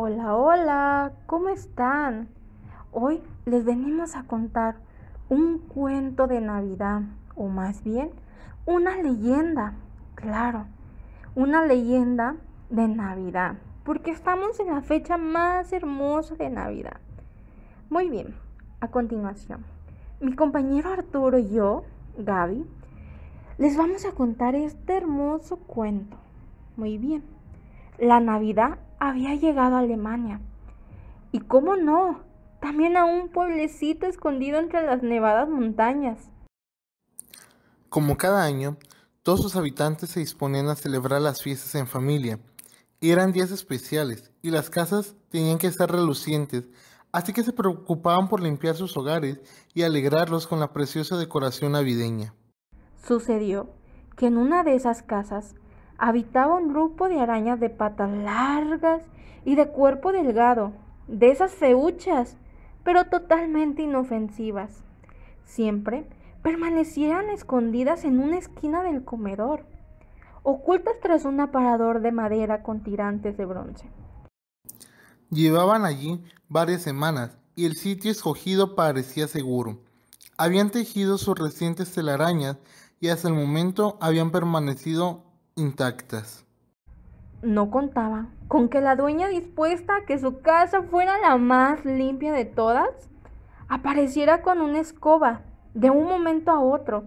Hola, hola, ¿cómo están? Hoy les venimos a contar un cuento de Navidad, o más bien, una leyenda, claro, una leyenda de Navidad, porque estamos en la fecha más hermosa de Navidad. Muy bien, a continuación, mi compañero Arturo y yo, Gaby, les vamos a contar este hermoso cuento. Muy bien, la Navidad había llegado a Alemania. Y cómo no, también a un pueblecito escondido entre las nevadas montañas. Como cada año, todos sus habitantes se disponían a celebrar las fiestas en familia. Eran días especiales y las casas tenían que estar relucientes, así que se preocupaban por limpiar sus hogares y alegrarlos con la preciosa decoración navideña. Sucedió que en una de esas casas habitaba un grupo de arañas de patas largas y de cuerpo delgado, de esas feuchas, pero totalmente inofensivas. Siempre permanecían escondidas en una esquina del comedor, ocultas tras un aparador de madera con tirantes de bronce. Llevaban allí varias semanas y el sitio escogido parecía seguro. Habían tejido sus recientes telarañas y hasta el momento habían permanecido intactas. No contaba con que la dueña dispuesta a que su casa fuera la más limpia de todas, apareciera con una escoba de un momento a otro.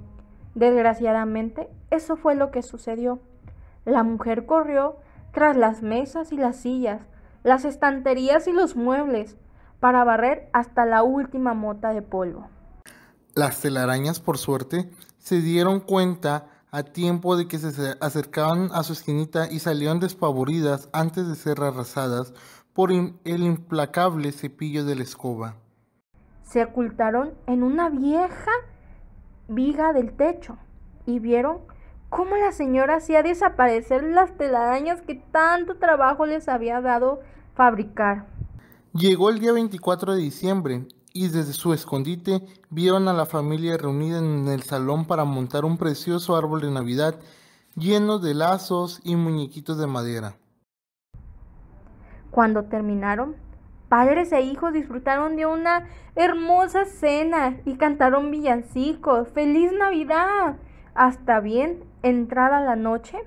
Desgraciadamente, eso fue lo que sucedió. La mujer corrió tras las mesas y las sillas, las estanterías y los muebles, para barrer hasta la última mota de polvo. Las telarañas, por suerte, se dieron cuenta a tiempo de que se acercaban a su esquinita y salieron despavoridas antes de ser arrasadas por el implacable cepillo de la escoba. Se ocultaron en una vieja viga del techo y vieron cómo la señora hacía desaparecer las telarañas que tanto trabajo les había dado fabricar. Llegó el día 24 de diciembre y desde su escondite vieron a la familia reunida en el salón para montar un precioso árbol de Navidad lleno de lazos y muñequitos de madera. Cuando terminaron, padres e hijos disfrutaron de una hermosa cena y cantaron villancicos. ¡Feliz Navidad! Hasta bien entrada la noche,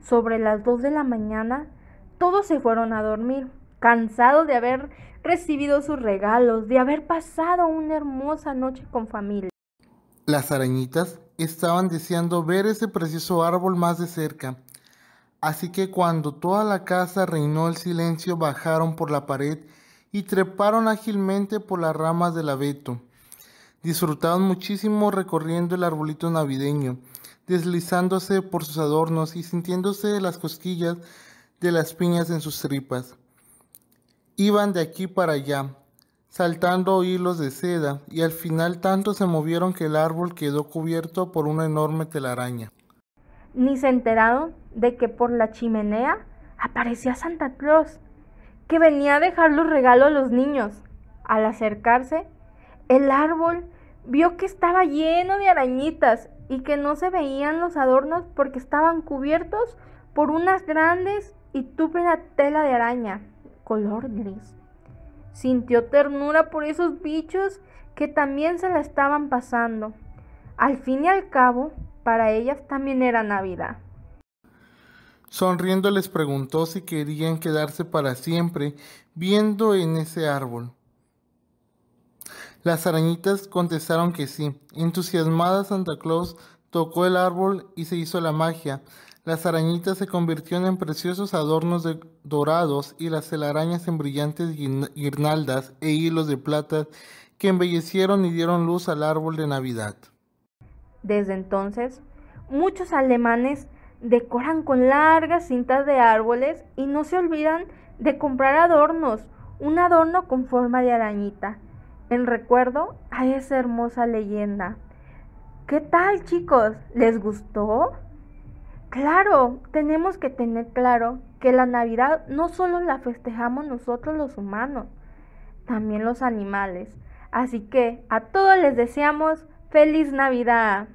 sobre las dos de la mañana, todos se fueron a dormir, cansados de haber recibido sus regalos, de haber pasado una hermosa noche con familia. Las arañitas estaban deseando ver ese precioso árbol más de cerca, así que cuando toda la casa reinó el silencio bajaron por la pared y treparon ágilmente por las ramas del abeto. Disfrutaban muchísimo recorriendo el arbolito navideño, deslizándose por sus adornos y sintiéndose las cosquillas de las piñas en sus tripas. Iban de aquí para allá, saltando hilos de seda, y al final tanto se movieron que el árbol quedó cubierto por una enorme telaraña. Ni se enteraron de que por la chimenea aparecía Santa Claus, que venía a dejar los regalos a los niños. Al acercarse, el árbol vio que estaba lleno de arañitas y que no se veían los adornos porque estaban cubiertos por unas grandes y túpida tela de araña color gris. Sintió ternura por esos bichos que también se la estaban pasando. Al fin y al cabo, para ellas también era Navidad. Sonriendo les preguntó si querían quedarse para siempre viendo en ese árbol. Las arañitas contestaron que sí. Entusiasmada Santa Claus tocó el árbol y se hizo la magia. Las arañitas se convirtieron en preciosos adornos dorados y las telarañas en brillantes guirnaldas e hilos de plata que embellecieron y dieron luz al árbol de Navidad. Desde entonces, muchos alemanes decoran con largas cintas de árboles y no se olvidan de comprar adornos, un adorno con forma de arañita, en recuerdo a esa hermosa leyenda. ¿Qué tal chicos? ¿Les gustó? Claro, tenemos que tener claro que la Navidad no solo la festejamos nosotros los humanos, también los animales. Así que a todos les deseamos feliz Navidad.